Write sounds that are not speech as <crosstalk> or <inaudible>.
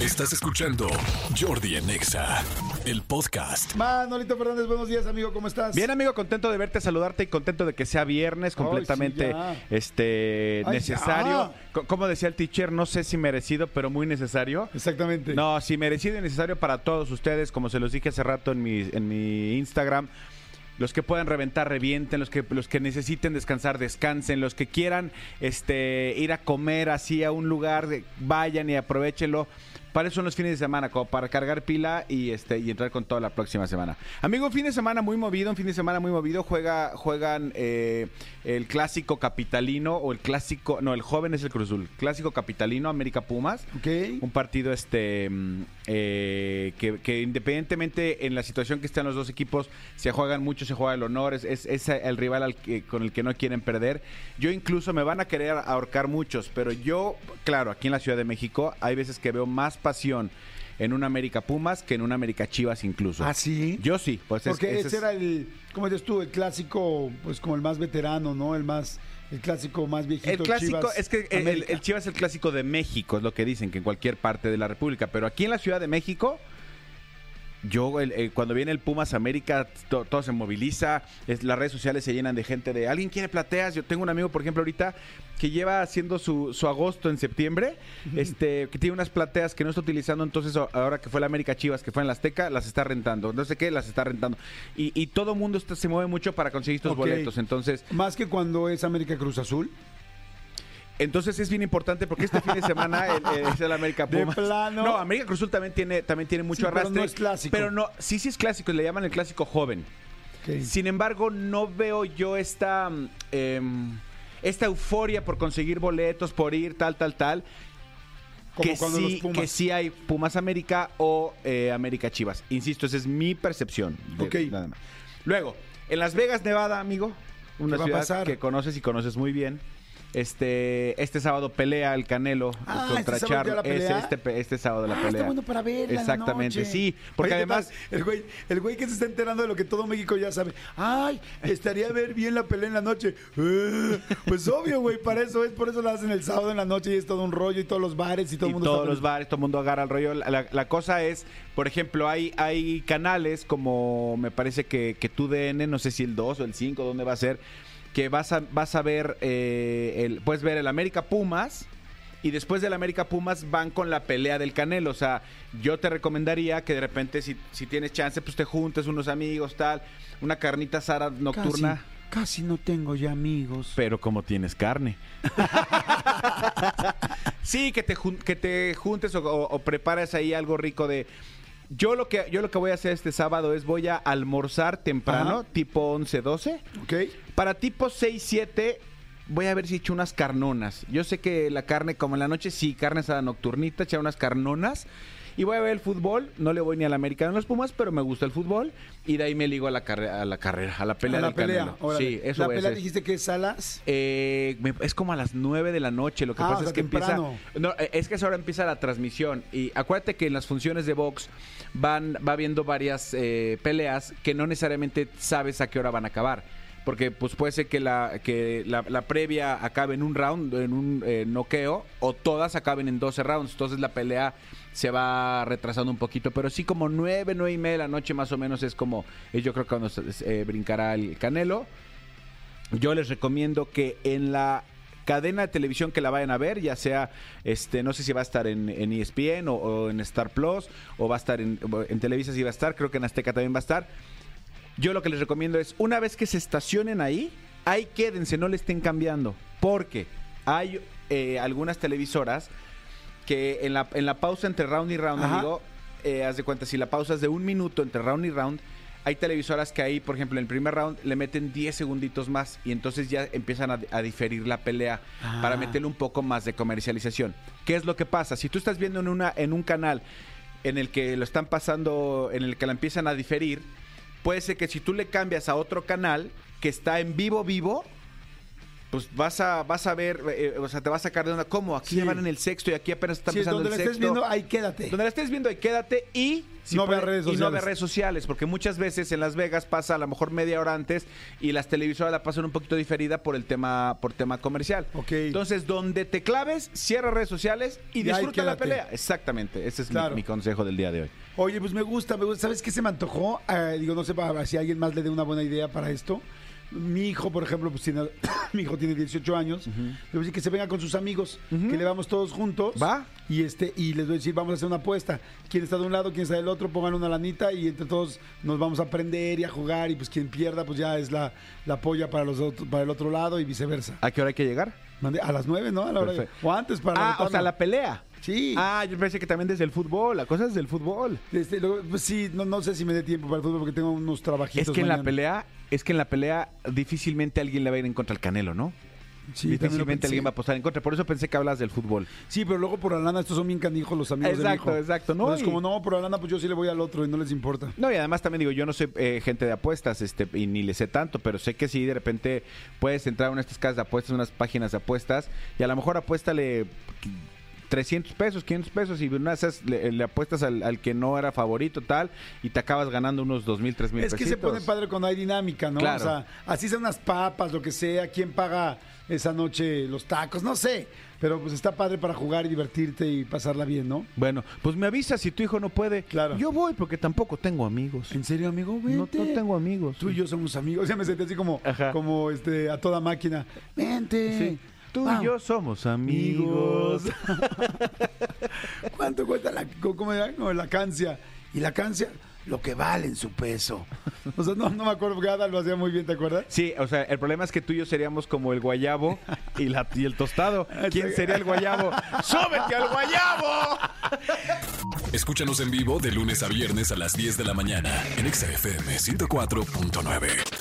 Estás escuchando Jordi en Exa, el podcast. Manolito Fernández, buenos días, amigo, ¿cómo estás? Bien, amigo, contento de verte, saludarte y contento de que sea viernes completamente sí, este Ay, necesario. Co- Como decía el teacher, no sé si merecido, pero muy necesario. Exactamente. No, sí, merecido y necesario para todos ustedes, como se los dije hace rato en mi, en mi Instagram. Los que puedan reventar, revienten, los que, los que necesiten descansar, descansen, los que quieran este, ir a comer así a un lugar, vayan y aprovechenlo. Para eso son los fines de semana, como para cargar pila y este y entrar con toda la próxima semana. Amigo, fin de semana muy movido, un fin de semana muy movido. Juega, juegan eh, el clásico capitalino o el clásico, no, el joven es el Cruz Azul. Clásico capitalino, América Pumas. Ok. Un partido este mm, eh, que, que independientemente en la situación que están los dos equipos, se juegan mucho, se juega el honor, es, es- es el rival al que- con el que no quieren perder. Yo incluso me van a querer ahorcar muchos, pero yo, claro, aquí en la Ciudad de México hay veces que veo más pasión en un América Pumas que en un América Chivas incluso. ¿Ah, sí? Yo sí, pues es- Porque ese ese es- era el, ¿cómo dices tú? El clásico, pues como el más veterano, ¿no? El más, el clásico más viejito. El clásico, Chivas, es que el, América. el Chivas es el clásico de México, es lo que dicen, que en cualquier parte de la República. Pero aquí en la Ciudad de México, yo el- el- cuando viene el Pumas América, to- todo se moviliza, es- las redes sociales se llenan de gente de, ¿alguien quiere plateas? Yo tengo un amigo, por ejemplo, ahorita, que lleva haciendo su, su agosto en septiembre, este que tiene unas plateas que no está utilizando, entonces ahora que fue la América Chivas, que fue en la Azteca, las está rentando. No sé qué, las está rentando. Y, y todo mundo está- se mueve mucho para conseguir estos boletos. Entonces, Más que cuando es América Cruz Azul. Entonces es bien importante porque este fin de semana el- es el <laughs> América De Pumas. plano. No, América Cruz Azul también tiene, también tiene mucho Sí, pero arrastre. no es clásico. Pero no, sí, sí es clásico, le llaman el clásico joven. Sin embargo, no veo yo esta, em, esta euforia por conseguir boletos, por ir, tal, tal, tal. Como que, sí, los Pumas. que sí hay Pumas América o eh, América Chivas. Insisto, esa es mi percepción. de- Ok. nada más. Luego, en Las Vegas, Nevada, amigo, una ¿Qué va a ciudad que conoces y conoces muy bien. Este, este sábado pelea el Canelo Ah, contra ¿este Charlo. Pelea? Este, este sábado la Ah, pelea. está bueno para verla en la Exactamente, noche. sí. Porque Oye, ¿qué además? El güey, el güey que se está enterando de lo que todo México ya sabe. Ay, estaría ver bien la pelea en la noche. Eh, pues obvio, güey, para eso es, por eso la hacen el sábado en la noche y es todo un rollo y todos los bares y todo el mundo todos está los bares, todo el mundo agarra el rollo. La, la- la cosa es, por ejemplo, hay, hay canales como me parece que, que TUDN, no sé si el 2 o el 5, ¿dónde va a ser? Que vas a, vas a ver, eh, el, puedes ver el América Pumas. Y después del América Pumas van con la pelea del Canelo. O sea, yo te recomendaría que de repente, si, si tienes chance, pues te juntes unos amigos, tal. Una carnita asada nocturna. Casi, casi no tengo ya amigos. Pero como tienes carne. <laughs> sí, que te, jun- que te juntes o, o- o prepares ahí algo rico de... Yo lo, que, yo lo que voy a hacer este sábado es voy a almorzar temprano, Ajá. tipo 11, 12. ¿Ok? Para tipo 6, 7 voy a ver si echo unas carnonas. Yo sé que la carne, como en la noche, sí, carne asada nocturnita, echar unas carnonas. Y voy a ver el fútbol. No le voy ni a la América ni a los Pumas, pero me gusta el fútbol. Y de ahí me ligo a la, carre- a la carrera, a la pelea A la del pelea. Canelo. Sí, eso La a pelea dijiste que es Salas. Eh, es como a las 9 de la noche. Lo que Ah, pasa o sea, es que temprano. empieza. No, eh, es que a esa hora empieza la transmisión. Y acuérdate que en las funciones de box van, va viendo varias eh, peleas que no necesariamente sabes a qué hora van a acabar. Porque pues puede ser que la, que la, previa acabe en un round, en un eh, noqueo, o todas acaben en 12 rounds. Entonces la pelea se va retrasando un poquito. Pero sí como 9, 9 y media de la noche más o menos es como, yo creo que cuando eh, brincará el Canelo. Yo les recomiendo que en la cadena de televisión que la vayan a ver, ya sea, este, no sé si va a estar en, en ESPN o, o en Star Plus, o va a estar en, en Televisa si va a estar, creo que en Azteca también va a estar. Yo lo que les recomiendo es, una vez que se estacionen ahí, ahí quédense, no le estén cambiando, porque hay eh, algunas televisoras que en la, en la pausa entre round y round, Ajá. amigo, eh, haz de cuenta, si la pausa es de un minuto entre round y round, hay televisoras que ahí, por ejemplo, en el primer round le meten 10 segunditos más y entonces ya empiezan a, a diferir la pelea Ah. para meterle un poco más de comercialización. ¿Qué es lo que pasa? Si tú estás viendo en, una, en un canal en el que lo están pasando, en el que la empiezan a diferir, puede ser que si tú le cambias a otro canal que está en vivo, vivo, pues vas a vas a ver, eh, o sea, te vas a sacar de onda. ¿Cómo? Aquí Sí. van en el sexto y aquí apenas está Sí, empezando donde el la estés viendo, ahí quédate. Donde la estés viendo, ahí quédate y No veas redes y no sociales. veas redes sociales, porque muchas veces en Las Vegas pasa a lo mejor media hora antes y las televisoras la pasan un poquito diferida por el tema por tema comercial. Ok. Entonces, donde te claves, cierra redes sociales y disfruta la pelea. Exactamente, ese es mi- consejo del día de hoy. Oye, pues me gusta, me gusta. ¿Sabes qué se me antojó? Eh, digo, no sé para- si alguien más le dé una buena idea para esto. Mi hijo, por ejemplo, pues tiene, <coughs> mi hijo tiene 18 años. Le voy a decir que se venga con sus amigos, que le vamos todos juntos. Va. Y este y les voy a decir, vamos a hacer una apuesta. Quién está de un lado, quién está del otro, pongan una lanita y entre todos nos vamos a aprender y a jugar. Y pues quien pierda, pues ya es la, la polla para, los para el otro lado y viceversa. ¿A qué hora hay que llegar? A las 9, ¿no? A la hora de- Perfecto. o antes para Ah, o sea, la pelea. Sí. Ah, yo pensé que también desde el fútbol, la cosa es del fútbol. Este, luego, pues sí, no, no sé si me dé tiempo para el fútbol porque tengo unos trabajitos. Es que en la mañana. pelea, es que en la pelea difícilmente alguien le va a ir en contra al Canelo, ¿no? Sí, difícilmente alguien va a apostar en contra. Por eso pensé que hablas del fútbol. Sí, pero luego por la lana, estos son bien canijos los amigos de mi Exacto, hijo. exacto, ¿no? Entonces, Y- como no, por la lana, pues yo sí le voy al otro y no les importa. No, y además también digo, yo no soy eh, gente de apuestas, este, y ni le sé tanto, pero sé que si de repente puedes entrar a una de estas casas de apuestas, unas páginas de apuestas, y a lo mejor apuéstale 300 pesos, 500 pesos, y una esas le, le apuestas al, al que no era favorito, tal, y te acabas ganando unos 2 mil, 3 mil Es que se pone padre cuando hay dinámica, ¿no? Claro. O sea, así sean unas papas, lo que sea, quién paga esa noche los tacos, no sé. Pero pues está padre para jugar y divertirte y pasarla bien, ¿no? Bueno, pues me avisas si tu hijo no puede. Claro. Yo voy porque tampoco tengo amigos. ¿En serio, amigo? No, no Vente. tengo amigos. Tú y yo somos amigos. <laughs> Ya me sentí así como, Ajá. como este, a toda máquina. Vente. Sí. Tú Vamos. y yo somos amigos. <laughs> ¿Cuánto cuesta la, cómo era? Como la cancia? Y la cancia, lo que vale en su peso. O sea, no, no me acuerdo porque Ada lo hacía muy bien, ¿te acuerdas? Sí, o sea, el problema es que tú y yo seríamos como el guayabo y, la, y el tostado. <laughs> ¿Quién sería el guayabo? <laughs> ¡Sóbete al guayabo! Escúchanos en vivo de lunes a viernes a las 10 de la mañana en Exa FM 104.9.